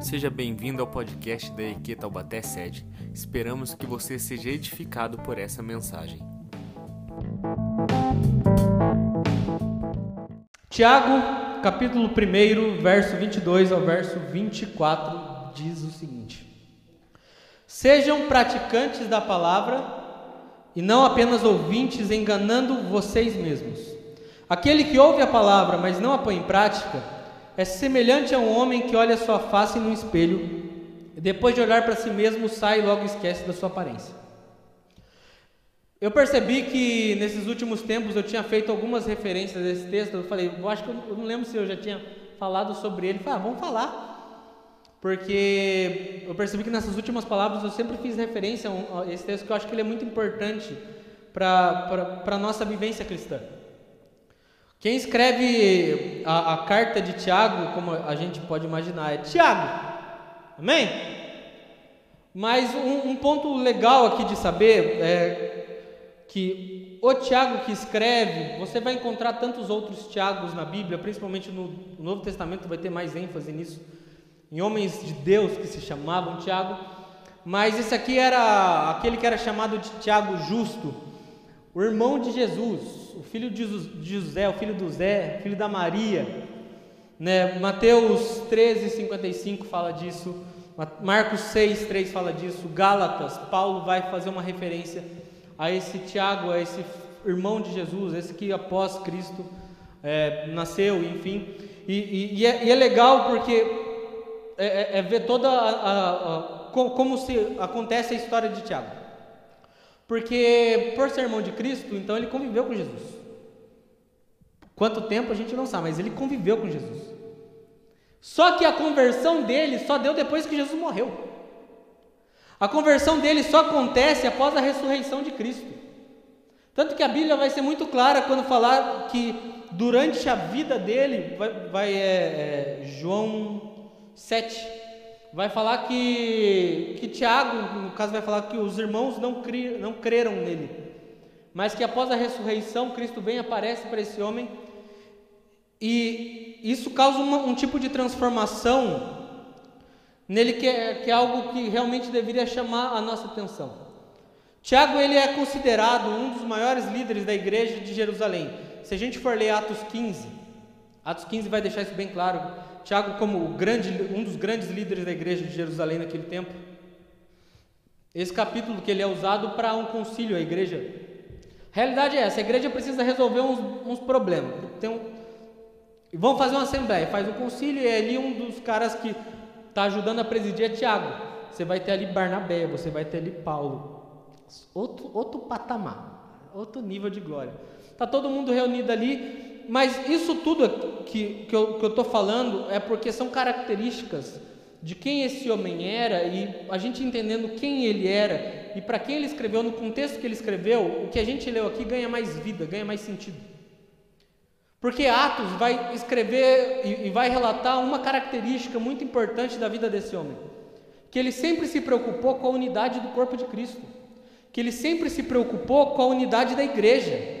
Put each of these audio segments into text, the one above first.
Seja bem-vindo ao podcast da EQ Taubaté Sede. Esperamos que você seja edificado por essa mensagem. Tiago, capítulo 1, verso 22 ao verso 24, diz o seguinte: Sejam praticantes da palavra e não apenas ouvintes, enganando vocês mesmos. Aquele que ouve a palavra, mas não a põe em prática, é semelhante a um homem que olha sua face no espelho e depois de olhar para si mesmo sai e logo esquece da sua aparência. Eu percebi que nesses últimos tempos eu tinha feito algumas referências a esse texto. Eu falei, eu acho que eu não lembro se eu já tinha falado sobre ele. Eu falei, ah, vamos falar. Porque eu percebi que nessas últimas palavras eu sempre fiz referência a esse texto que eu acho que ele é muito importante para a nossa vivência cristã. Quem escreve a, a, carta de Tiago, como a gente pode imaginar, é Tiago. Amém? Mas um, um, ponto legal aqui de saber é que o Tiago que escreve, você vai encontrar tantos outros Tiagos na Bíblia, principalmente no, no Novo Testamento vai ter mais ênfase nisso, em homens de Deus que se chamavam Tiago, mas esse aqui era aquele que era chamado de Tiago justo, o irmão de Jesus, o filho de José, o filho do Zé, filho da Maria. Né? Mateus 13, 55 fala disso. Marcos 6, 3 fala disso. Gálatas, Paulo vai fazer uma referência a esse Tiago, a esse irmão de Jesus, esse que após Cristo é, nasceu, enfim. E, e, e, é, e, é, legal porque é, é, é ver toda a, a, a, como se acontece a história de Tiago. Porque por ser irmão de Cristo, então ele conviveu com Jesus. Quanto tempo a gente não sabe, mas ele conviveu com Jesus. Só que a conversão dele só deu depois que Jesus morreu. A conversão dele só acontece após a ressurreição de Cristo. Tanto que a Bíblia vai ser muito clara quando falar que durante a vida dele, vai, vai é, é, João 7, vai falar que, que Tiago, no caso, vai falar que os irmãos não, cri, não creram nele, mas que após a ressurreição, Cristo vem aparece para esse homem, e isso causa uma, um tipo de transformação nele que é, que é algo que realmente deveria chamar a nossa atenção. Tiago ele é considerado um dos maiores líderes da igreja de Jerusalém. Se a gente for ler Atos 15, Atos 15 vai deixar isso bem claro. Tiago, como grande, um dos grandes líderes da igreja de Jerusalém naquele tempo, esse capítulo que ele é usado para um concílio, a igreja. A realidade é essa: a igreja precisa resolver uns, uns problemas. Tem um, vão fazer uma assembleia, faz um concílio e é ali um dos caras que está ajudando a presidir é Tiago. Você vai ter ali Barnabé, você vai ter ali Paulo. Outro, outro patamar, outro nível de glória. Está todo mundo reunido ali mas isso tudo que, que eu estou falando é porque são características de quem esse homem era e a gente entendendo quem ele era e para quem ele escreveu, no contexto que ele escreveu, o que a gente leu aqui ganha mais vida, ganha mais sentido. Porque Atos vai escrever e, e vai relatar uma característica muito importante da vida desse homem: que ele sempre se preocupou com a unidade do corpo de Cristo, que ele sempre se preocupou com a unidade da igreja.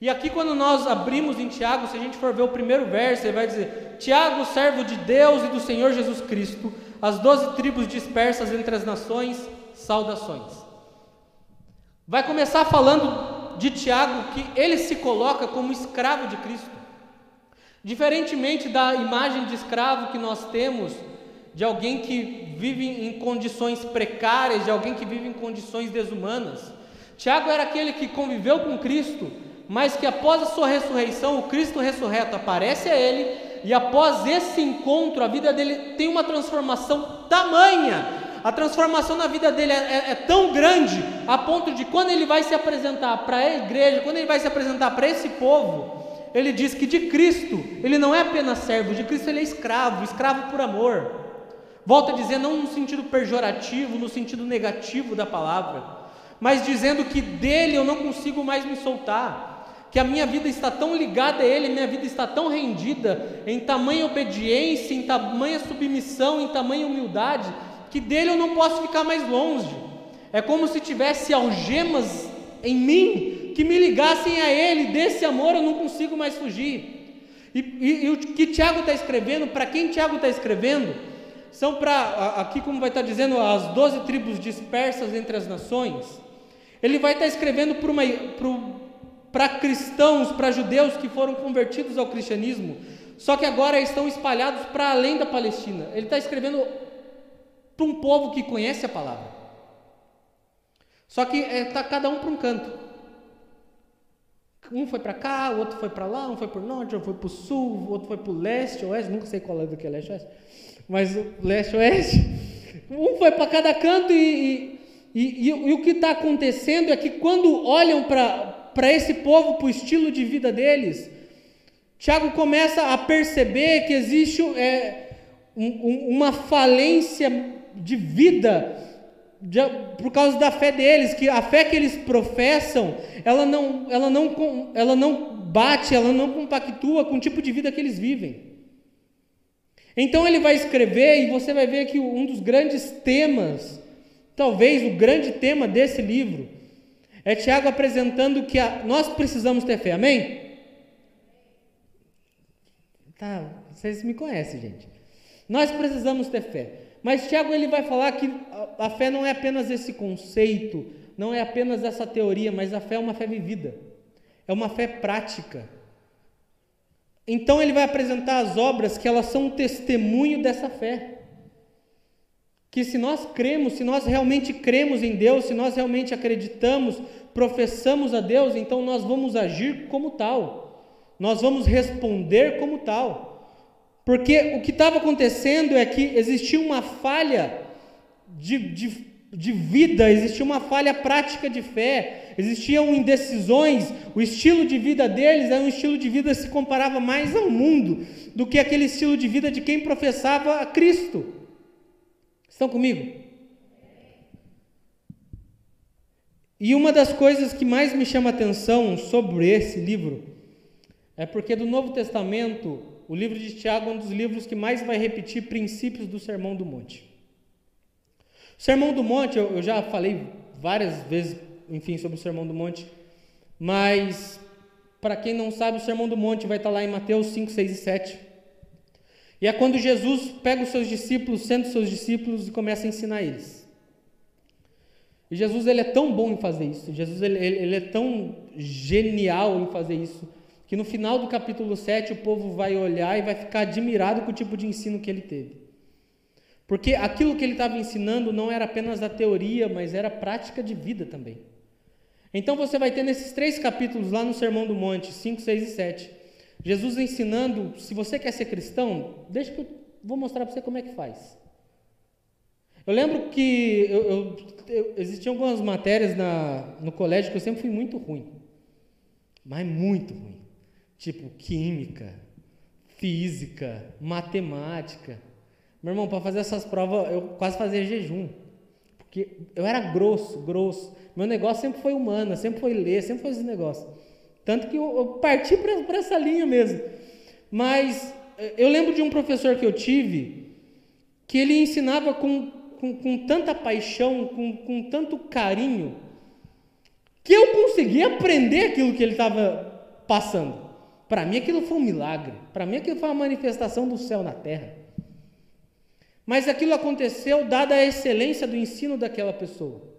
E aqui, quando nós abrimos em Tiago, se a gente for ver o primeiro verso, ele vai dizer: Tiago, servo de Deus e do Senhor Jesus Cristo, as doze tribos dispersas entre as nações, saudações. Vai começar falando de Tiago que ele se coloca como escravo de Cristo. Diferentemente da imagem de escravo que nós temos, de alguém que vive em condições precárias, de alguém que vive em condições desumanas, Tiago era aquele que conviveu com Cristo mas que após a sua ressurreição, o Cristo ressurreto aparece a ele, e após esse encontro, a vida dele tem uma transformação tamanha, a transformação na vida dele é, é, é tão grande, a ponto de quando ele vai se apresentar para a igreja, quando ele vai se apresentar para esse povo, ele diz que de Cristo, ele não é apenas servo, de Cristo ele é escravo, escravo por amor. Volta a dizer, não no sentido pejorativo, no sentido negativo da palavra, mas dizendo que dele eu não consigo mais me soltar que a minha vida está tão ligada a Ele, minha vida está tão rendida em tamanha obediência, em tamanha submissão, em tamanha humildade, que dele eu não posso ficar mais longe. É como se tivesse algemas em mim que me ligassem a Ele, desse amor eu não consigo mais fugir. E, e, e o que Tiago está escrevendo, para quem Tiago está escrevendo, são para, aqui como vai estar dizendo, as doze tribos dispersas entre as nações. Ele vai estar escrevendo para cristãos, para judeus que foram convertidos ao cristianismo, só que agora estão espalhados para além da Palestina. Ele está escrevendo para um povo que conhece a palavra. Só que está é, tá cada um para um canto. Um foi para cá, o outro foi para lá, um foi para o norte, outro foi para o sul, o outro foi para o leste, oeste, nunca sei qual é do que é leste oeste, mas leste oeste. Um foi para cada canto e, e, e, e o que está acontecendo é que quando olham para esse povo, para o estilo de vida deles, Tiago começa a perceber que existe é, um, uma falência de vida de, por causa da fé deles, que a fé que eles professam, ela não, ela não, ela não bate, ela não compactua com o tipo de vida que eles vivem. Então ele vai escrever e você vai ver que um dos grandes temas, talvez o grande tema desse livro, é Tiago apresentando que a, nós precisamos ter fé, amém? Tá, vocês me conhecem, gente. Nós precisamos ter fé. Mas Tiago ele vai falar que a, a fé não é apenas esse conceito, não é apenas essa teoria, mas a fé é uma fé vivida. É uma fé prática. Então ele vai apresentar as obras que elas são um testemunho dessa fé. Que se nós cremos, se nós realmente cremos em Deus, se nós realmente acreditamos, professamos a Deus, então nós vamos agir como tal. Nós vamos responder como tal. Porque o que estava acontecendo é que existia uma falha de, de, de vida, existia uma falha prática de fé, existiam indecisões, o estilo de vida deles era um estilo de vida que se comparava mais ao mundo do que aquele estilo de vida de quem professava a Cristo. Estão comigo? E uma das coisas que mais me chama atenção sobre esse livro é porque do Novo Testamento o livro de Tiago é um dos livros que mais vai repetir princípios do Sermão do Monte. O Sermão do Monte, eu, eu já falei várias vezes, enfim, sobre o Sermão do Monte, mas para quem não sabe, o Sermão do Monte vai estar lá em Mateus 5, 6 e 7. E é quando Jesus pega os seus discípulos, senta os seus discípulos e começa a ensinar eles. E Jesus ele é tão bom em fazer isso, Jesus ele, ele é tão genial em fazer isso, que no final do capítulo 7 o povo vai olhar e vai ficar admirado com o tipo de ensino que ele teve. Porque aquilo que ele estava ensinando não era apenas a teoria, mas era a prática de vida também. Então você vai ter nesses três capítulos lá no Sermão do Monte, 5, 6 e 7, Jesus ensinando, se você quer ser cristão, deixa que eu vou mostrar para você como é que faz. Eu lembro que eu, eu, eu, existiam algumas matérias na, no colégio que eu sempre fui muito ruim, mas muito ruim tipo química, física, matemática. Meu irmão, para fazer essas provas, eu quase fazia jejum. Porque eu era grosso, grosso. Meu negócio sempre foi humana, sempre foi ler, sempre foi esse negócio. Tanto que eu, eu parti para essa linha mesmo. Mas eh, eu lembro de um professor que eu tive que ele ensinava com, com, com tanta paixão, com, com tanto carinho, que eu conseguia aprender aquilo que ele estava passando. Para mim aquilo foi um milagre. Para mim aquilo foi uma manifestação do céu na terra. Mas aquilo aconteceu dada a excelência do ensino daquela pessoa.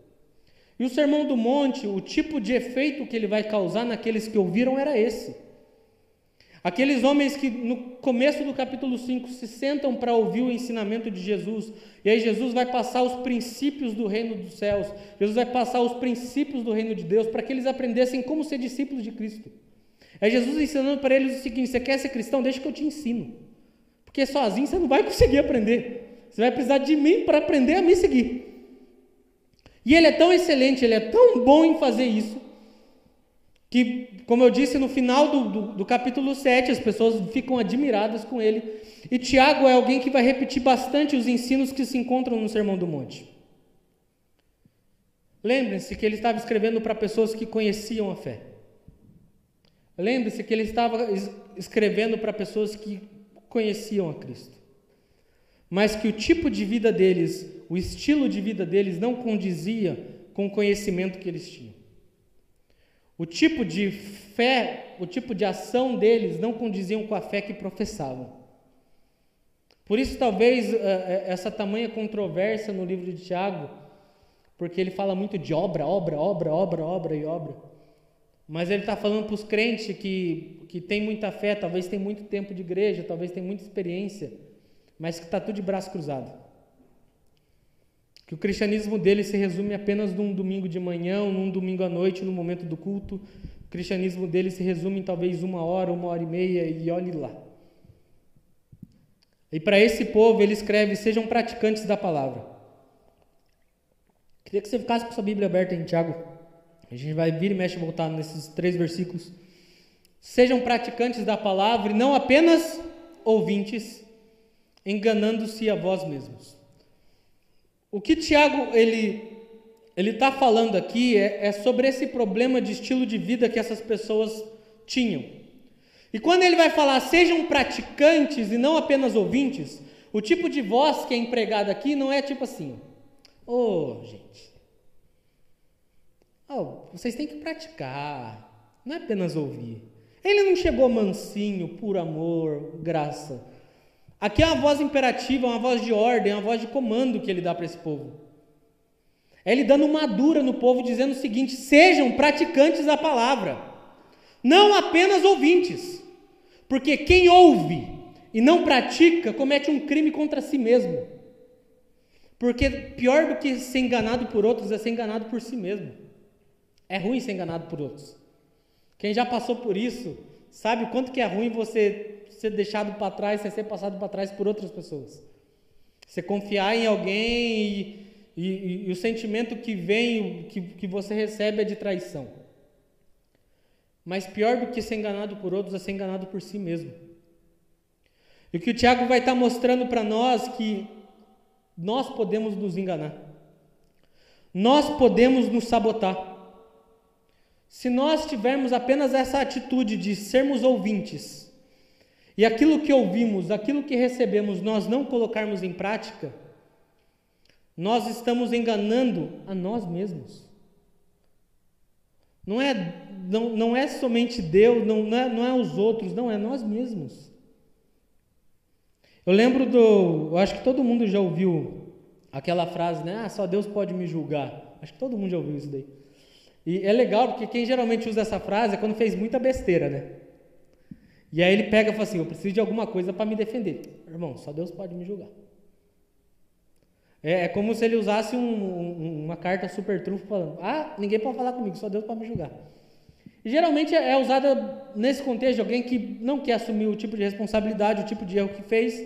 E o Sermão do Monte, o tipo de efeito que ele vai causar naqueles que ouviram era esse. Aqueles homens que no começo do capítulo 5 se sentam para ouvir o ensinamento de Jesus, e aí Jesus vai passar os princípios do reino dos céus, Jesus vai passar os princípios do reino de Deus, para que eles aprendessem como ser discípulos de Cristo. É Jesus ensinando para eles o seguinte: você quer ser cristão? Deixa que eu te ensino. Porque sozinho você não vai conseguir aprender. Você vai precisar de mim para aprender a me seguir. E ele é tão excelente, ele é tão bom em fazer isso, que, como eu disse, no final do, do, do capítulo 7, as pessoas ficam admiradas com ele. E Tiago é alguém que vai repetir bastante os ensinos que se encontram no Sermão do Monte. Lembrem-se que ele estava escrevendo para pessoas que conheciam a fé. Lembre-se que ele estava escrevendo para pessoas que conheciam a Cristo, mas que o tipo de vida deles, o estilo de vida deles não condizia com o conhecimento que eles tinham. O tipo de fé, o tipo de ação deles não condiziam com a fé que professavam. Por isso, talvez, eh, eh, essa tamanha controvérsia no livro de Tiago, porque ele fala muito de obra, obra, obra, obra, obra e obra. Mas ele está falando para os crentes que, que tem muita fé, talvez tem muito tempo de igreja, talvez tem muita experiência, mas que está tudo de braço cruzado. Que o cristianismo dele se resume apenas num domingo de manhã, num domingo à noite, no momento do culto. O cristianismo dele se resume em talvez uma hora, uma hora e meia, e olhe lá. E para esse povo ele escreve: sejam praticantes da palavra. Queria que você ficasse com sua Bíblia aberta em Tiago. A gente vai vir e mexe voltar nesses três versículos. Sejam praticantes da palavra e não apenas ouvintes, enganando-se a vós mesmos. O que Tiago ele ele está falando aqui é, é sobre esse problema de estilo de vida que essas pessoas tinham. E quando ele vai falar sejam praticantes e não apenas ouvintes, o tipo de voz que é empregado aqui não é tipo assim, ô oh, gente, oh, vocês têm que praticar, não é apenas ouvir. Ele não chegou mansinho, por amor, graça. Aqui é uma voz imperativa, uma voz de ordem, uma voz de comando que ele dá para esse povo. É ele dando uma dura no povo, dizendo o seguinte: sejam praticantes da palavra, não apenas ouvintes. Porque quem ouve e não pratica comete um crime contra si mesmo. Porque pior do que ser enganado por outros é ser enganado por si mesmo. É ruim ser enganado por outros. Quem já passou por isso sabe o quanto que é ruim você ser deixado para trás, você ser passado para trás por outras pessoas. Você confiar em alguém e, e, e o sentimento que vem, que, que você recebe é de traição. Mas pior do que ser enganado por outros é ser enganado por si mesmo. E o que o Tiago vai estar mostrando para nós que nós podemos nos enganar. Nós podemos nos sabotar. Se nós tivermos apenas essa atitude de sermos ouvintes, e aquilo que ouvimos, aquilo que recebemos, nós não colocarmos em prática, nós estamos enganando a nós mesmos. Não é não, não é somente Deus, não, não, é, não é os outros, não, é nós mesmos. Eu lembro do. Eu acho que todo mundo já ouviu aquela frase, né? Ah, só Deus pode me julgar. Acho que todo mundo já ouviu isso daí. E é legal porque quem geralmente usa essa frase é quando fez muita besteira, né? E aí ele pega e fala assim: Eu preciso de alguma coisa para me defender. Irmão, só Deus pode me julgar. É, é como se ele usasse um, um, uma carta super trunfo falando: Ah, ninguém pode falar comigo, só Deus pode me julgar. E geralmente é, é usada nesse contexto de alguém que não quer assumir o tipo de responsabilidade, o tipo de erro que fez.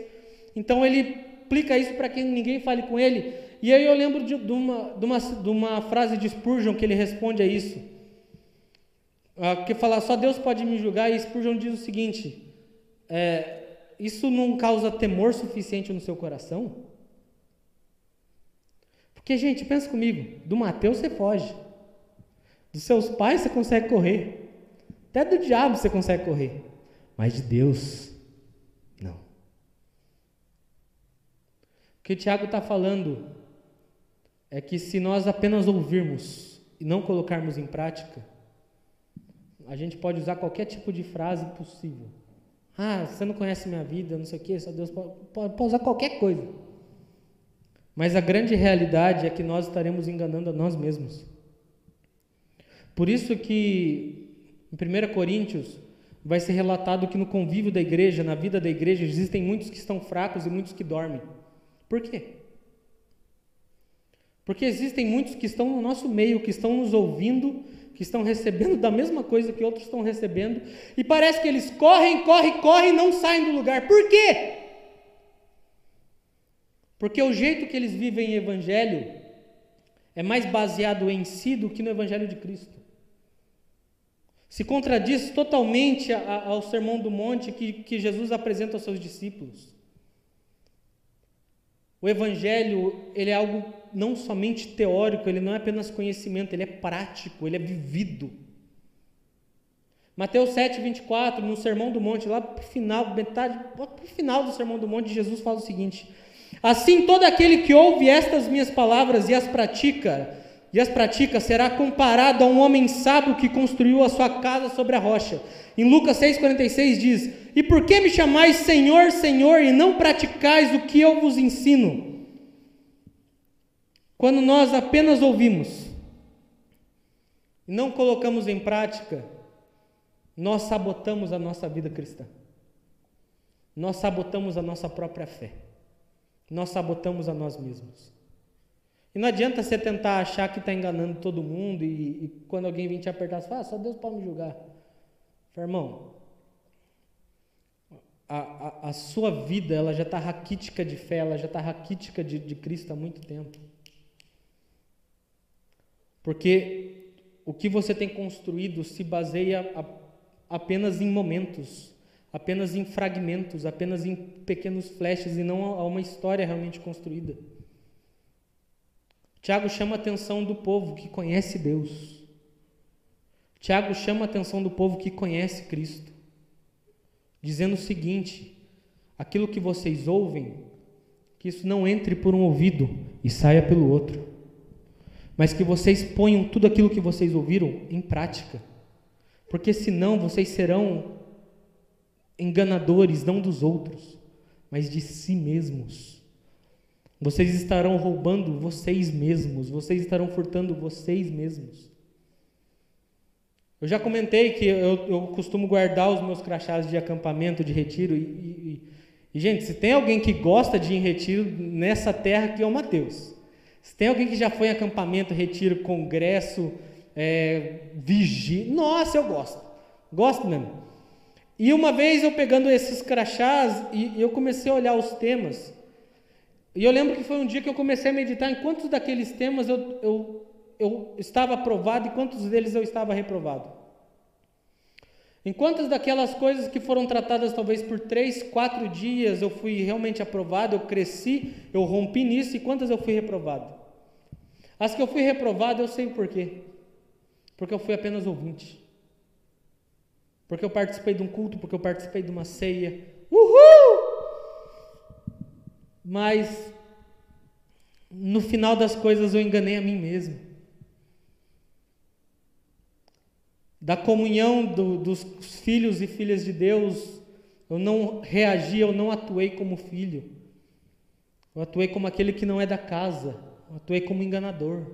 Então ele aplica isso para que ninguém fale com ele. E aí eu lembro de, de, uma, de, uma, de uma frase de Spurgeon que ele responde a isso. Uh, que fala, só Deus pode me julgar, e Spurgeon diz o seguinte: é, isso não causa temor suficiente no seu coração? Porque, gente, pensa comigo, do Mateus você foge. Dos seus pais você consegue correr. Até do diabo você consegue correr. Mas de Deus, não. O que o Tiago está falando é que se nós apenas ouvirmos e não colocarmos em prática, a gente pode usar qualquer tipo de frase possível. Ah, você não conhece minha vida, não sei o quê, só Deus pode, pode, pode usar qualquer coisa. Mas a grande realidade é que nós estaremos enganando a nós mesmos. Por isso que em 1 Coríntios vai ser relatado que no convívio da igreja, na vida da igreja, existem muitos que estão fracos e muitos que dormem. Por quê? Porque existem muitos que estão no nosso meio, que estão nos ouvindo, que estão recebendo da mesma coisa que outros estão recebendo, e parece que eles correm, correm, correm e não saem do lugar. Por quê? Porque o jeito que eles vivem o evangelho é mais baseado em si do que no evangelho de Cristo se contradiz totalmente ao Sermão do Monte que, que Jesus apresenta aos seus discípulos. O Evangelho ele é algo não somente teórico, ele não é apenas conhecimento, ele é prático, ele é vivido. Mateus 7, 24, no Sermão do Monte, lá para o final, metade, para o final do Sermão do Monte, Jesus fala o seguinte: Assim todo aquele que ouve estas minhas palavras e as pratica, e as pratica, será comparado a um homem sábio que construiu a sua casa sobre a rocha. Em Lucas 6,46 diz: E por que me chamais Senhor, Senhor, e não praticais o que eu vos ensino? Quando nós apenas ouvimos e não colocamos em prática, nós sabotamos a nossa vida cristã. Nós sabotamos a nossa própria fé. Nós sabotamos a nós mesmos. E não adianta você tentar achar que está enganando todo mundo e, e, quando alguém vem te apertar, você fala, ah, só Deus pode me julgar. Fala, irmão, a, a, a, sua vida ela já está raquítica de fé, ela já está raquítica de, de Cristo há muito tempo. Porque o que você tem construído se baseia a, apenas em momentos, apenas em fragmentos, apenas em pequenos flashes e não a uma história realmente construída. Tiago chama a atenção do povo que conhece Deus. Tiago chama a atenção do povo que conhece Cristo, dizendo o seguinte: aquilo que vocês ouvem, que isso não entre por um ouvido e saia pelo outro, mas que vocês ponham tudo aquilo que vocês ouviram em prática, porque senão vocês serão enganadores não dos outros, mas de si mesmos. Vocês estarão roubando vocês mesmos, vocês estarão furtando vocês mesmos. Eu já comentei que eu, eu costumo guardar os meus crachás de acampamento, de retiro, e, e, e, gente, se tem alguém que gosta de ir em retiro nessa terra que é o Mateus. Se tem alguém que já foi em acampamento, retiro, congresso, é, vigia, nossa, eu gosto, gosto mesmo. E uma vez eu pegando esses crachás e eu comecei a olhar os temas, e eu lembro que foi um dia que eu comecei a meditar em quantos daqueles temas eu, eu, eu estava aprovado e quantos deles eu estava reprovado. Em quantas daquelas coisas que foram tratadas talvez por três, quatro dias eu fui realmente aprovado, eu cresci, eu rompi nisso e quantas eu fui reprovado? As que eu fui reprovado eu sei o porquê. Porque eu fui apenas ouvinte. Porque eu participei de um culto, porque eu participei de uma ceia. Uhul! Mas no final das coisas eu enganei a mim mesmo. Da comunhão do, dos filhos e filhas de Deus, eu não reagi, eu não atuei como filho. Eu atuei como aquele que não é da casa. Eu atuei como enganador.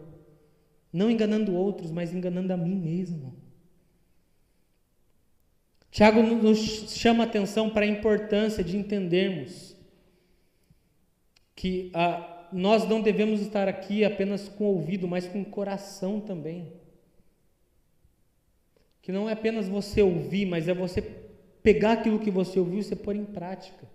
Não enganando outros, mas enganando a mim mesmo. Tiago nos chama a atenção para a importância de entendermos que ah, nós não devemos estar aqui apenas com o ouvido, mas com o coração também. Que não é apenas você ouvir, mas é você pegar aquilo que você ouviu e você pôr em prática.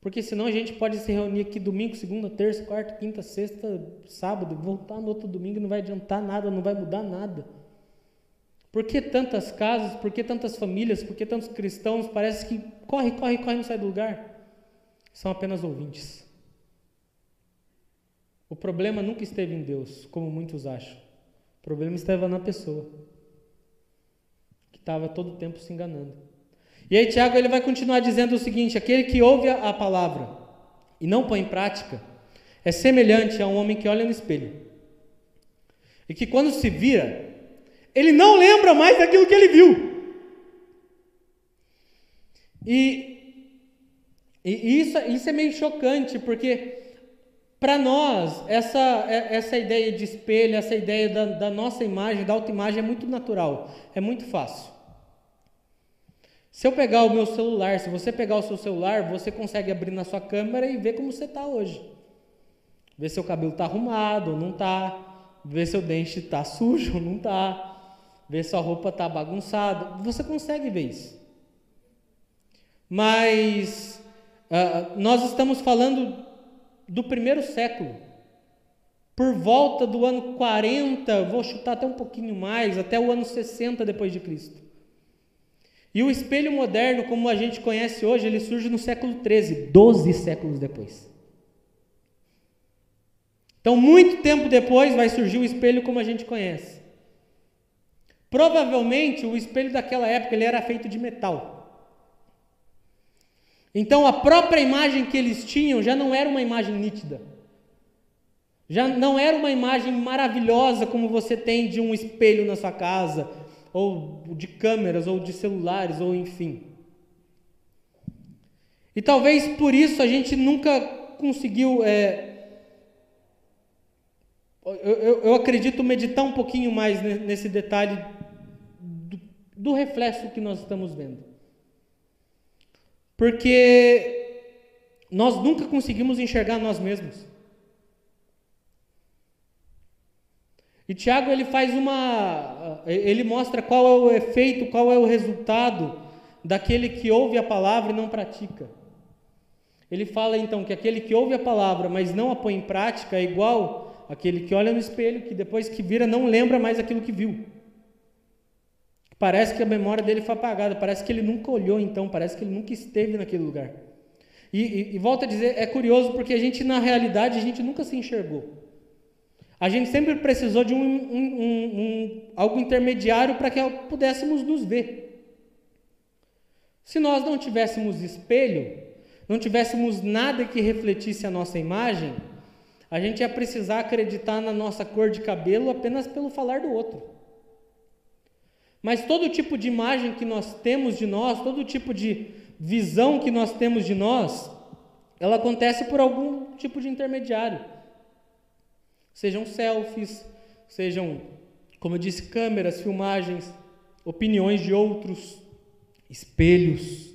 Porque senão a gente pode se reunir aqui domingo, segunda, terça, quarta, quinta, sexta, sábado, voltar no outro domingo não vai adiantar nada, não vai mudar nada. Por que tantas casas, por que tantas famílias, por que tantos cristãos parece que corre, corre, corre, não sai do lugar? São apenas ouvintes. O problema nunca esteve em Deus, como muitos acham. O problema estava na pessoa, que estava todo o tempo se enganando. E aí Tiago ele vai continuar dizendo o seguinte: aquele que ouve a palavra e não põe em prática é semelhante a um homem que olha no espelho e que quando se vira, ele não lembra mais daquilo que ele viu. E, e isso, isso é meio chocante, porque para nós, essa, é, essa ideia de espelho, essa ideia da, da nossa imagem, da autoimagem, é muito natural, é muito fácil. Se eu pegar o meu celular, se você pegar o seu celular, você consegue abrir na sua câmera e ver como você está hoje. Ver se o cabelo está arrumado ou não está, ver se o dente está sujo ou não está, ver se a roupa está bagunçada. Você consegue ver isso. Mas uh, nós estamos falando do primeiro século. Por volta do ano 40, vou chutar até um pouquinho mais, até o ano 60 depois de Cristo. E o espelho moderno, como a gente conhece hoje, ele surge no século 13, 12 séculos depois. Então, muito tempo depois vai surgir o espelho como a gente conhece. Provavelmente o espelho daquela época ele era feito de metal. Então a própria imagem que eles tinham já não era uma imagem nítida. Já não era uma imagem maravilhosa como você tem de um espelho na sua casa, ou de câmeras, ou de celulares, ou enfim. E talvez por isso a gente nunca conseguiu. É, eu, eu, eu, acredito meditar um pouquinho mais nesse detalhe do, do reflexo que nós estamos vendo. Porque nós nunca conseguimos enxergar nós mesmos. E Tiago ele faz uma, ele mostra qual é o efeito, qual é o resultado daquele que ouve a palavra e não pratica. Ele fala então que aquele que ouve a palavra, mas não a põe em prática, é igual aquele que olha no espelho, que depois que vira não lembra mais aquilo que viu. Parece que a memória dele foi apagada, parece que ele nunca olhou então, parece que ele nunca esteve naquele lugar. E, e, e volta a dizer, é curioso porque a gente na realidade a gente nunca se enxergou. A gente sempre precisou de um, um, um, algo intermediário para que pudéssemos nos ver. Se nós não tivéssemos espelho, não tivéssemos nada que refletisse a nossa imagem, a gente ia precisar acreditar na nossa cor de cabelo apenas pelo falar do outro. Mas todo tipo de imagem que nós temos de nós, todo tipo de visão que nós temos de nós, ela acontece por algum tipo de intermediário. Sejam selfies, sejam, como eu disse, câmeras, filmagens, opiniões de outros, espelhos.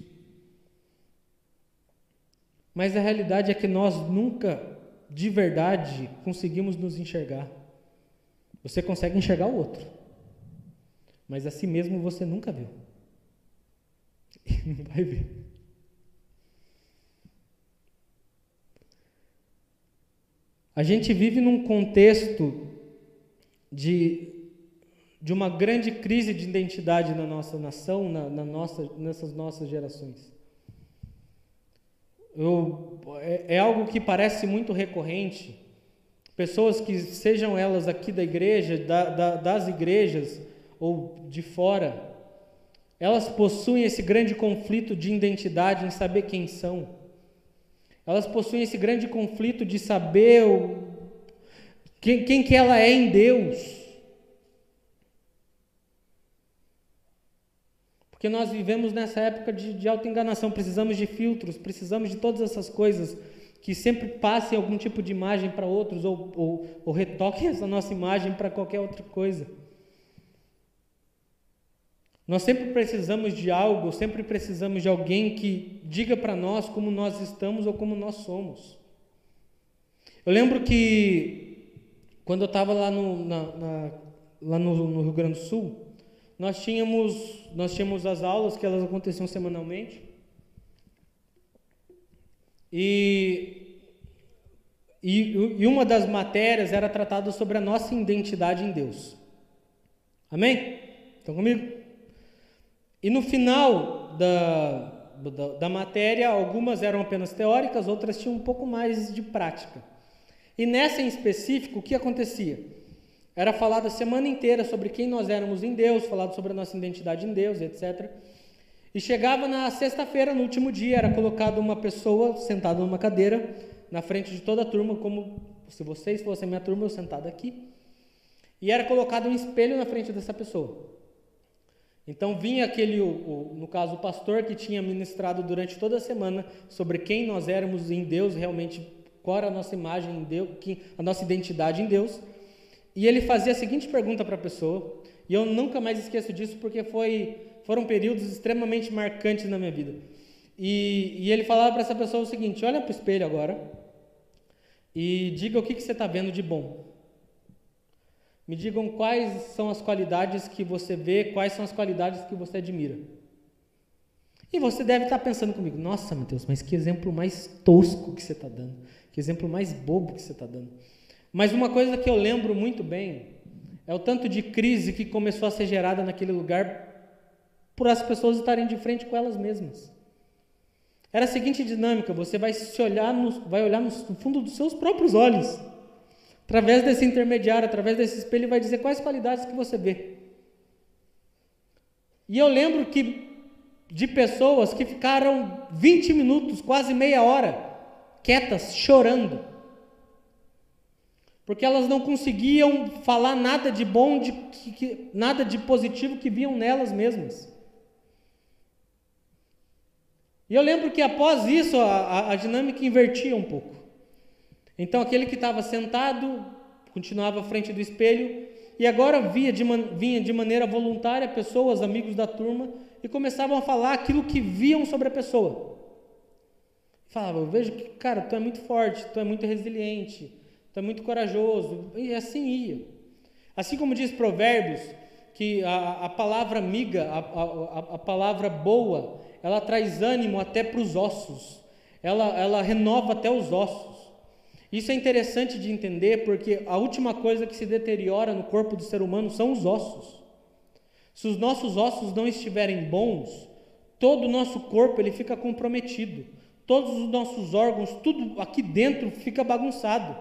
Mas a realidade é que nós nunca, de verdade, conseguimos nos enxergar. Você consegue enxergar o outro, mas a si mesmo você nunca viu. E não vai ver. A gente vive num contexto de, de uma grande crise de identidade na nossa nação, na, na nossa, nessas nossas gerações. Eu, é, é algo que parece muito recorrente. Pessoas que, sejam elas aqui da igreja, da, da, das igrejas ou de fora, elas possuem esse grande conflito de identidade em saber quem são. Elas possuem esse grande conflito de saber o, quem, quem que ela é em Deus. Porque nós vivemos nessa época de, de auto-enganação, precisamos de filtros, precisamos de todas essas coisas que sempre passem algum tipo de imagem para outros ou, ou, ou retoquem essa nossa imagem para qualquer outra coisa. Nós sempre precisamos de algo, sempre precisamos de alguém que diga para nós como nós estamos ou como nós somos. Eu lembro que quando eu estava lá, no, na, na, lá no, no, Rio Grande do Sul, nós tínhamos, nós tínhamos as aulas que elas aconteciam semanalmente. E, e, e uma das matérias era tratada sobre a nossa identidade em Deus. Amém? Estão comigo? E no final da, da, da, matéria, algumas eram apenas teóricas, outras tinham um pouco mais de prática. E nessa em específico, o que acontecia? Era falado a semana inteira sobre quem nós éramos em Deus, falado sobre a nossa identidade em Deus, etc. E chegava na sexta-feira, no último dia, era colocada uma pessoa sentada numa cadeira, na frente de toda a turma, como se vocês fossem minha turma, eu sentado aqui. E era colocado um espelho na frente dessa pessoa. Então vinha aquele, o, o, no caso, o pastor que tinha ministrado durante toda a semana sobre quem nós éramos em Deus, realmente qual era a nossa imagem em Deus, a nossa identidade em Deus. E ele fazia a seguinte pergunta para a pessoa, e eu nunca mais esqueço disso porque foi, foram períodos extremamente marcantes na minha vida. E, e ele falava para essa pessoa o seguinte: olha para o espelho agora e diga o que, que você está vendo de bom. Me digam quais são as qualidades que você vê, quais são as qualidades que você admira. E você deve estar pensando comigo: nossa, Mateus, mas que exemplo mais tosco que você está dando, que exemplo mais bobo que você está dando. Mas uma coisa que eu lembro muito bem é o tanto de crise que começou a ser gerada naquele lugar por as pessoas estarem de frente com elas mesmas. Era a seguinte dinâmica: você vai se olhar, no, vai olhar no fundo dos seus próprios olhos Através desse intermediário, através desse espelho, ele vai dizer quais qualidades que você vê. E eu lembro que de pessoas que ficaram 20 minutos, quase meia hora, quietas, chorando. porque elas não conseguiam falar nada de bom, de, que, que, nada de positivo que viam nelas mesmas. E eu lembro que após isso a, a, a dinâmica invertia um pouco. Então aquele que estava sentado continuava à frente do espelho e agora via de, vinha de maneira voluntária pessoas, amigos da turma, e começavam a falar aquilo que viam sobre a pessoa. Falava, eu vejo que, cara, tu é muito forte, tu é muito resiliente, tu é muito corajoso, e assim ia. Assim como diz Provérbios, que a, a palavra amiga, a, a, a palavra boa, ela traz ânimo até para os ossos, ela, ela renova até os ossos. Isso é interessante de entender porque a última coisa que se deteriora no corpo do ser humano são os ossos. Se os nossos ossos não estiverem bons, todo o nosso corpo ele fica comprometido. Todos os nossos órgãos, tudo aqui dentro fica bagunçado.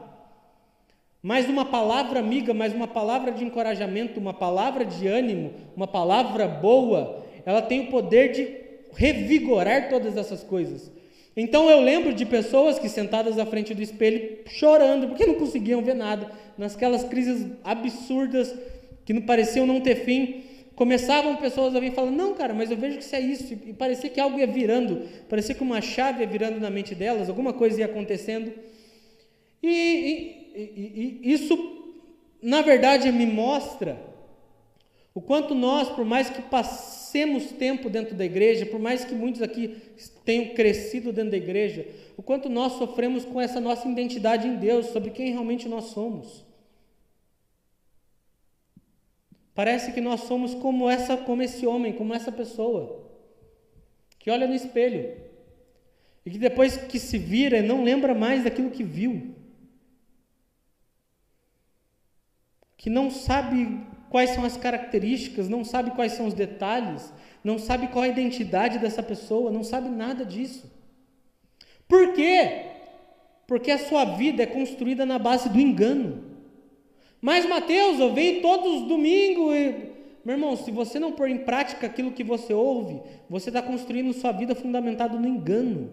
Mas uma palavra amiga, mas uma palavra de encorajamento, uma palavra de ânimo, uma palavra boa, ela tem o poder de revigorar todas essas coisas. Então eu lembro de pessoas que sentadas à frente do espelho chorando porque não conseguiam ver nada, nasquelas crises absurdas que não pareciam não ter fim. Começavam pessoas a vir falando: Não, cara, mas eu vejo que isso é isso. E parecia que algo ia virando, parecia que uma chave ia virando na mente delas, alguma coisa ia acontecendo. E, e, e, e isso, na verdade, me mostra o quanto nós, por mais que passemos tempo dentro da igreja, por mais que muitos aqui tenham crescido dentro da igreja, o quanto nós sofremos com essa nossa identidade em Deus, sobre quem realmente nós somos. Parece que nós somos como essa, como esse homem, como essa pessoa que olha no espelho e que depois que se vira não lembra mais daquilo que viu. Que não sabe quais são as características, não sabe quais são os detalhes, não sabe qual a identidade dessa pessoa, não sabe nada disso. Por quê? Porque a sua vida é construída na base do engano. Mas, Mateus, eu venho todos os domingos e. Meu irmão, se você não pôr em prática aquilo que você ouve, você está construindo sua vida fundamentada no engano.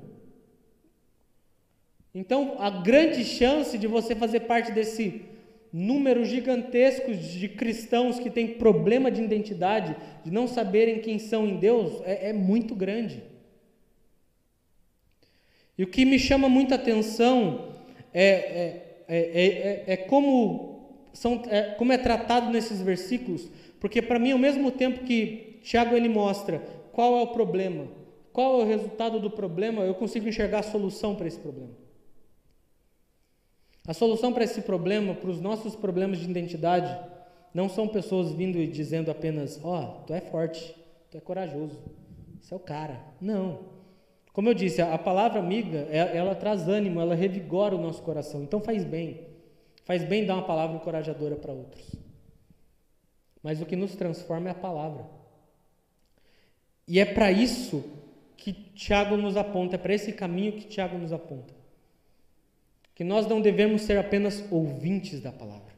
Então, a grande chance de você fazer parte desse números gigantescos de cristãos que têm problema de identidade, de não saberem quem são em Deus, é, é muito grande. E o que me chama muita atenção é, é, é, é como, são, como é tratado nesses versículos, porque para mim, ao mesmo tempo que Tiago ele mostra qual é o problema, qual é o resultado do problema, eu consigo enxergar a solução para esse problema. A solução para esse problema, para os nossos problemas de identidade, não são pessoas vindo e dizendo apenas: Ó, oh, tu é forte, tu é corajoso, você é o cara. Não. Como eu disse, a, palavra amiga, ela, ela traz ânimo, ela revigora o nosso coração. Então faz bem. Faz bem dar uma palavra encorajadora para outros. Mas o que nos transforma é a palavra. E é para isso que Tiago nos aponta, é para esse caminho que Tiago nos aponta que nós não devemos ser apenas ouvintes da palavra.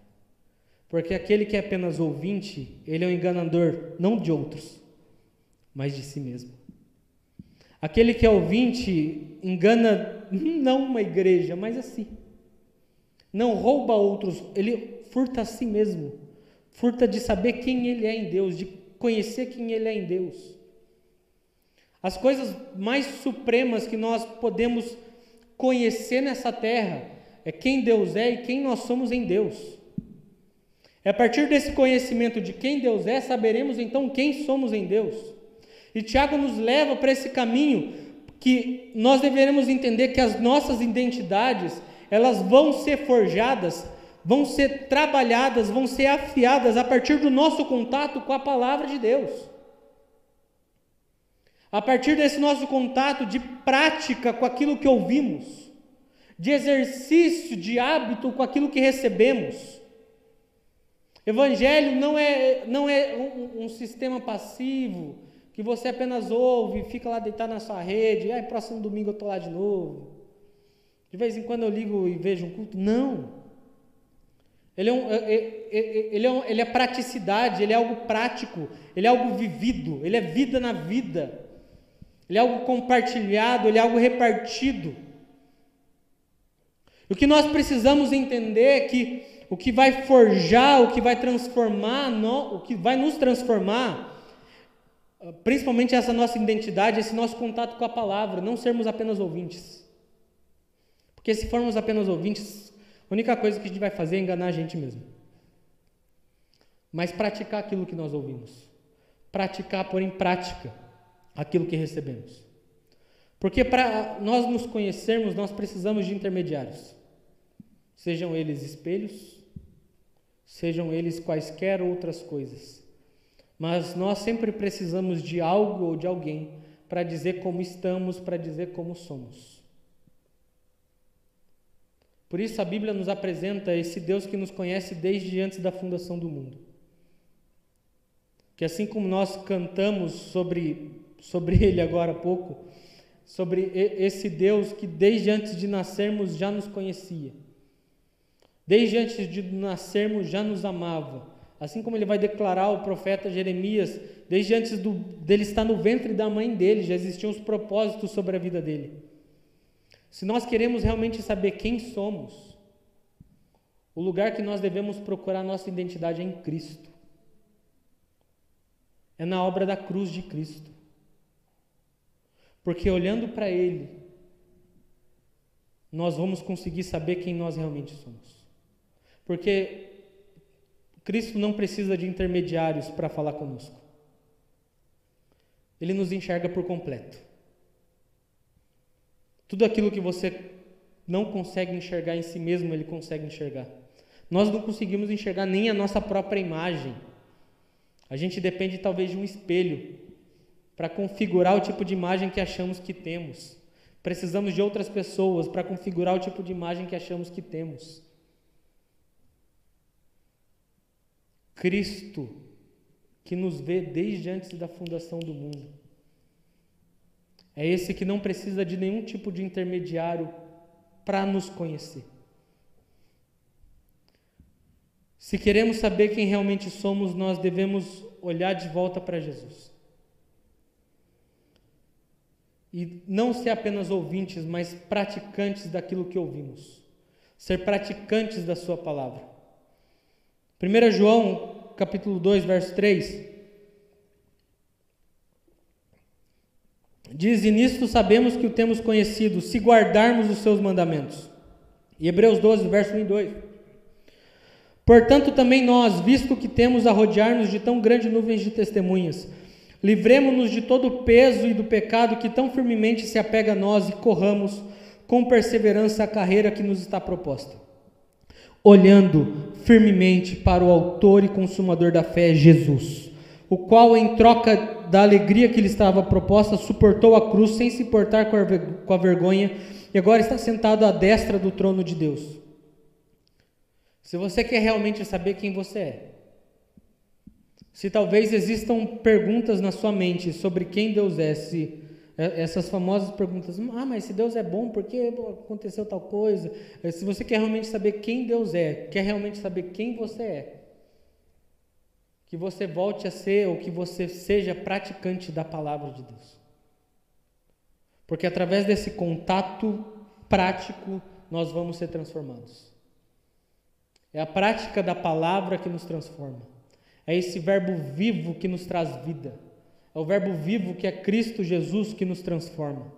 Porque aquele que é apenas ouvinte, ele é um enganador não de outros, mas de si mesmo. Aquele que é ouvinte engana não uma igreja, mas a si. Não rouba outros, ele furta a si mesmo. Furta de saber quem ele é em Deus, de conhecer quem ele é em Deus. As coisas mais supremas que nós podemos conhecer nessa terra é quem Deus é e quem nós somos em Deus. É a partir desse conhecimento de quem Deus é, saberemos então quem somos em Deus. E Tiago nos leva para esse caminho que nós deveremos entender que as nossas identidades, elas vão ser forjadas, vão ser trabalhadas, vão ser afiadas a partir do nosso contato com a palavra de Deus. A partir desse nosso contato de prática com aquilo que ouvimos, de exercício, de hábito com aquilo que recebemos. Evangelho não é, não é um, um sistema passivo que você apenas ouve, fica lá deitado na sua rede, aí próximo domingo eu estou lá de novo. De vez em quando eu ligo e vejo um culto. Não. Ele é, um, é, é, é, ele, é um, ele é praticidade, ele é algo prático, ele é algo vivido, ele é vida na vida ele é algo compartilhado, ele é algo repartido. O que nós precisamos entender é que o que vai forjar, o que vai transformar, o que vai nos transformar, principalmente essa nossa identidade, esse nosso contato com a palavra, não sermos apenas ouvintes. Porque se formos apenas ouvintes, a única coisa que a gente vai fazer é enganar a gente mesmo. Mas praticar aquilo que nós ouvimos. Praticar, pôr em prática aquilo que recebemos. Porque para nós nos conhecermos, nós precisamos de intermediários. Sejam eles espelhos, sejam eles quaisquer outras coisas. Mas nós sempre precisamos de algo ou de alguém para dizer como estamos, para dizer como somos. Por isso a Bíblia nos apresenta esse Deus que nos conhece desde antes da fundação do mundo. Que assim como nós cantamos sobre, sobre ele agora há pouco, sobre esse Deus que desde antes de nascermos já nos conhecia. Desde antes de nascermos já nos amava. Assim como ele vai declarar ao profeta Jeremias, desde antes do, dele estar no ventre da mãe dele, já existiam os propósitos sobre a vida dele. Se nós queremos realmente saber quem somos, o lugar que nós devemos procurar nossa identidade é em Cristo. É na obra da cruz de Cristo. Porque olhando para Ele, nós vamos conseguir saber quem nós realmente somos. Porque Cristo não precisa de intermediários para falar conosco. Ele nos enxerga por completo. Tudo aquilo que você não consegue enxergar em si mesmo, ele consegue enxergar. Nós não conseguimos enxergar nem a nossa própria imagem. A gente depende talvez de um espelho para configurar o tipo de imagem que achamos que temos. Precisamos de outras pessoas para configurar o tipo de imagem que achamos que temos. Cristo, que nos vê desde antes da fundação do mundo. É esse que não precisa de nenhum tipo de intermediário para nos conhecer. Se queremos saber quem realmente somos, nós devemos olhar de volta para Jesus. E não ser apenas ouvintes, mas praticantes daquilo que ouvimos. Ser praticantes da Sua palavra. 1 João, capítulo 2, verso 3. Diz: E nisto sabemos que o temos conhecido, se guardarmos os seus mandamentos. E Hebreus 12, verso 1 e 2. Portanto, também nós, visto que temos a rodear-nos de tão grande nuvem de testemunhas, Livremos-nos de todo o peso e do pecado que tão firmemente se apega a nós e corramos com perseverança a carreira que nos está proposta. Olhando firmemente para o Autor e Consumador da fé, Jesus, o qual, em troca da alegria que lhe estava proposta, suportou a cruz sem se importar com a vergonha e agora está sentado à destra do trono de Deus. Se você quer realmente saber quem você é, se talvez existam perguntas na sua mente sobre quem Deus é, se é, essas famosas perguntas, ah, mas se Deus é bom, por que aconteceu tal coisa? É, se você quer realmente saber quem Deus é, quer realmente saber quem você é, que você volte a ser ou que você seja praticante da palavra de Deus. Porque através desse contato prático nós vamos ser transformados. É a prática da palavra que nos transforma. É esse Verbo vivo que nos traz vida. É o Verbo vivo que é Cristo Jesus que nos transforma.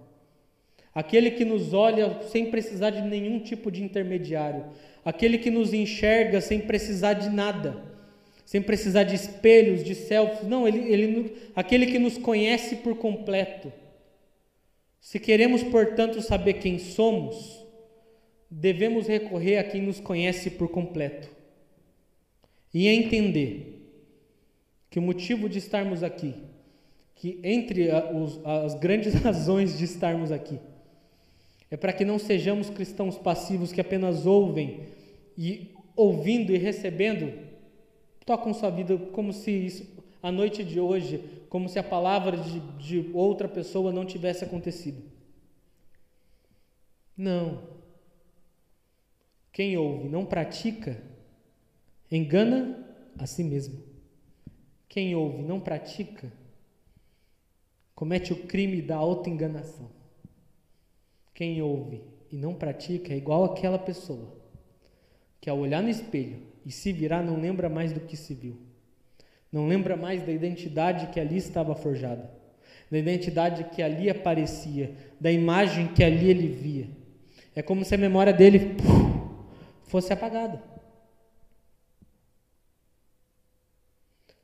Aquele que nos olha sem precisar de nenhum tipo de intermediário. Aquele que nos enxerga sem precisar de nada. Sem precisar de espelhos, de selfies. Não, ele, ele, aquele que nos conhece por completo. Se queremos, portanto, saber quem somos, devemos recorrer a quem nos conhece por completo e entender que o motivo de estarmos aqui, que entre as grandes razões de estarmos aqui, é para que não sejamos cristãos passivos que apenas ouvem e ouvindo e recebendo, tocam sua vida como se isso, a noite de hoje, como se a palavra de, de outra pessoa não tivesse acontecido. Não. Quem ouve não pratica, engana a si mesmo. Quem ouve não pratica, comete o crime da autoenganação. Quem ouve e não pratica é igual aquela pessoa que ao olhar no espelho e se virar não lembra mais do que se viu. Não lembra mais da identidade que ali estava forjada, da identidade que ali aparecia, da imagem que ali ele via. É como se a memória dele fosse apagada.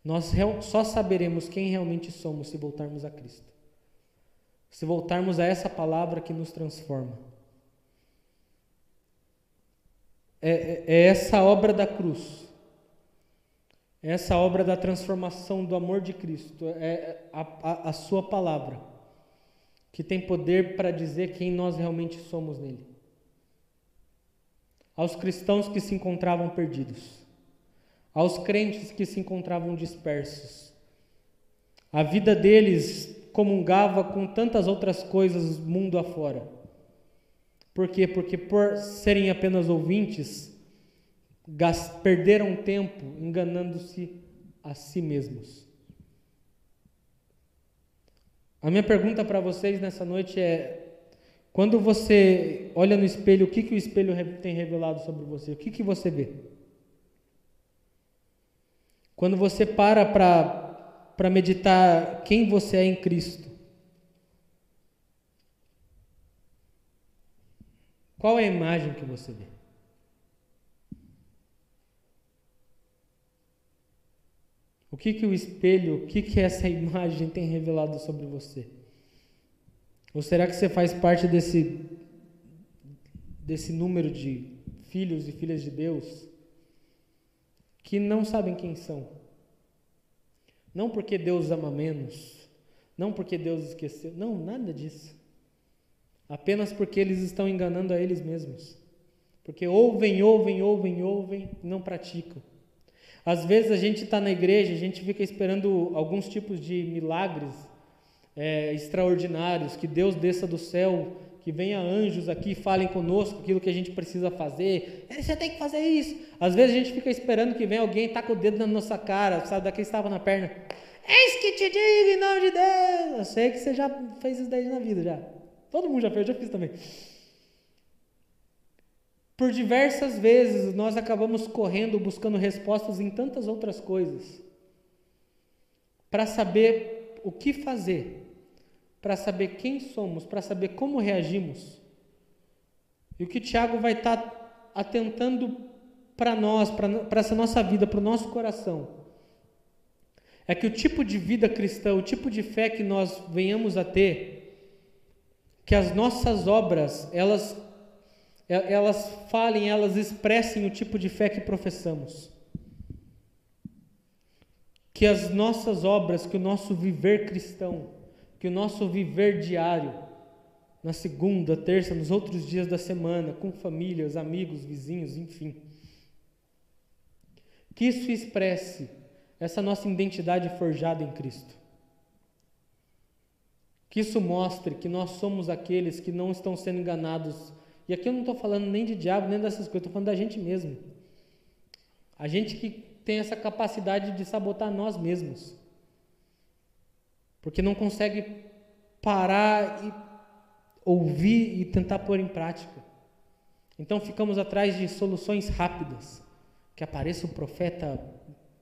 Nós só saberemos quem realmente somos se voltarmos a Cristo. Se voltarmos a essa palavra que nos transforma. É, é, é essa obra da cruz. É essa obra da transformação do amor de Cristo. É a, a, a Sua palavra. Que tem poder para dizer quem nós realmente somos nele. Aos cristãos que se encontravam perdidos. Aos crentes que se encontravam dispersos. A vida deles comungava com tantas outras coisas mundo afora. Por quê? Porque por serem apenas ouvintes, perderam tempo enganando-se a si mesmos. A minha pergunta para vocês nessa noite é: quando você olha no espelho, o que, que o espelho tem revelado sobre você? O que, que você vê? Quando você para para meditar quem você é em Cristo. Qual é a imagem que você vê? O que que o espelho, o que que essa imagem tem revelado sobre você? Ou será que você faz parte desse desse número de filhos e filhas de Deus que não sabem quem são? Não porque Deus ama menos, não porque Deus esqueceu, não, nada disso. Apenas porque eles estão enganando a eles mesmos. Porque ouvem, ouvem, ouvem, ouvem e não praticam. Às vezes a gente está na igreja, a gente fica esperando alguns tipos de milagres é, extraordinários, que Deus desça do céu, que venha anjos aqui falem conosco aquilo que a gente precisa fazer. Você tem que fazer isso. Às vezes a gente fica esperando que venha alguém e taca o dedo na nossa cara, sabe, daqui estava na perna. Eis que te digo em nome de Deus. Eu sei que você já fez isso daí na vida, já. Todo mundo já fez, eu já fiz também. Por diversas vezes nós acabamos correndo buscando respostas em tantas outras coisas para saber o que fazer, para saber quem somos, para saber como reagimos. E o que Tiago vai estar tá atentando para nós, para essa nossa vida, para o nosso coração, é que o tipo de vida cristã, o tipo de fé que nós venhamos a ter, que as nossas obras, elas, elas falem, elas expressem o tipo de fé que professamos. Que as nossas obras, que o nosso viver cristão, que o nosso viver diário, na segunda, terça, nos outros dias da semana, com famílias, amigos, vizinhos, enfim, que isso expresse essa nossa identidade forjada em Cristo. Que isso mostre que nós somos aqueles que não estão sendo enganados. E aqui eu não estou falando nem de diabo, nem dessas coisas, estou falando da gente mesmo. A gente que tem essa capacidade de sabotar nós mesmos. Porque não consegue parar e ouvir e tentar pôr em prática. Então ficamos atrás de soluções rápidas. Que apareça o profeta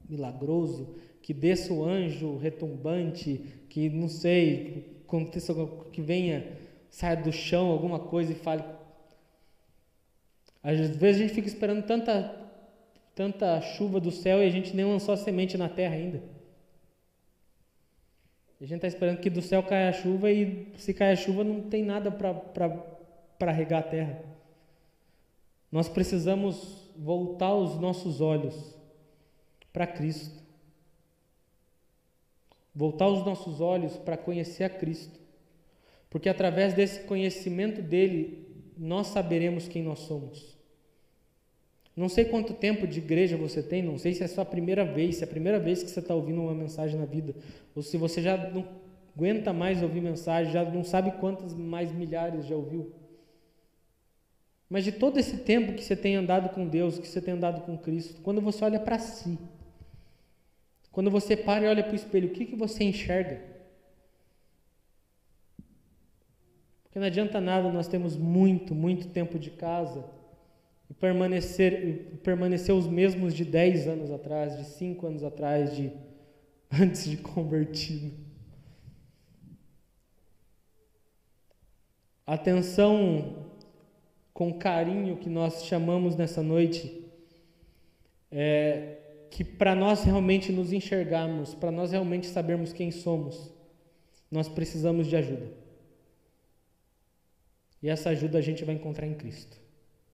milagroso, que desça o anjo retumbante, que não sei, aconteça que venha, saia do chão alguma coisa e fale. Às vezes a gente fica esperando tanta tanta chuva do céu e a gente nem lançou a semente na terra ainda. A gente está esperando que do céu caia a chuva e se cair a chuva não tem nada para regar a terra. Nós precisamos voltar os nossos olhos para Cristo. Voltar os nossos olhos para conhecer a Cristo. Porque através desse conhecimento dele, nós saberemos quem nós somos. Não sei quanto tempo de igreja você tem, não sei se é sua primeira vez, se é a primeira vez que você está ouvindo uma mensagem na vida, ou se você já não aguenta mais ouvir mensagem, já não sabe quantas mais milhares já ouviu. Mas de todo esse tempo que você tem andado com Deus, que você tem andado com Cristo, quando você olha para si, quando você para e olha para o espelho, o que, que você enxerga? Porque não adianta nada nós temos muito, muito tempo de casa permanecer, permanecer os mesmos de 10 anos atrás, de 5 anos atrás, de antes de convertido. Atenção com carinho que nós chamamos nessa noite é que para nós realmente nos enxergarmos, para nós realmente sabermos quem somos, nós precisamos de ajuda. E essa ajuda a gente vai encontrar em Cristo.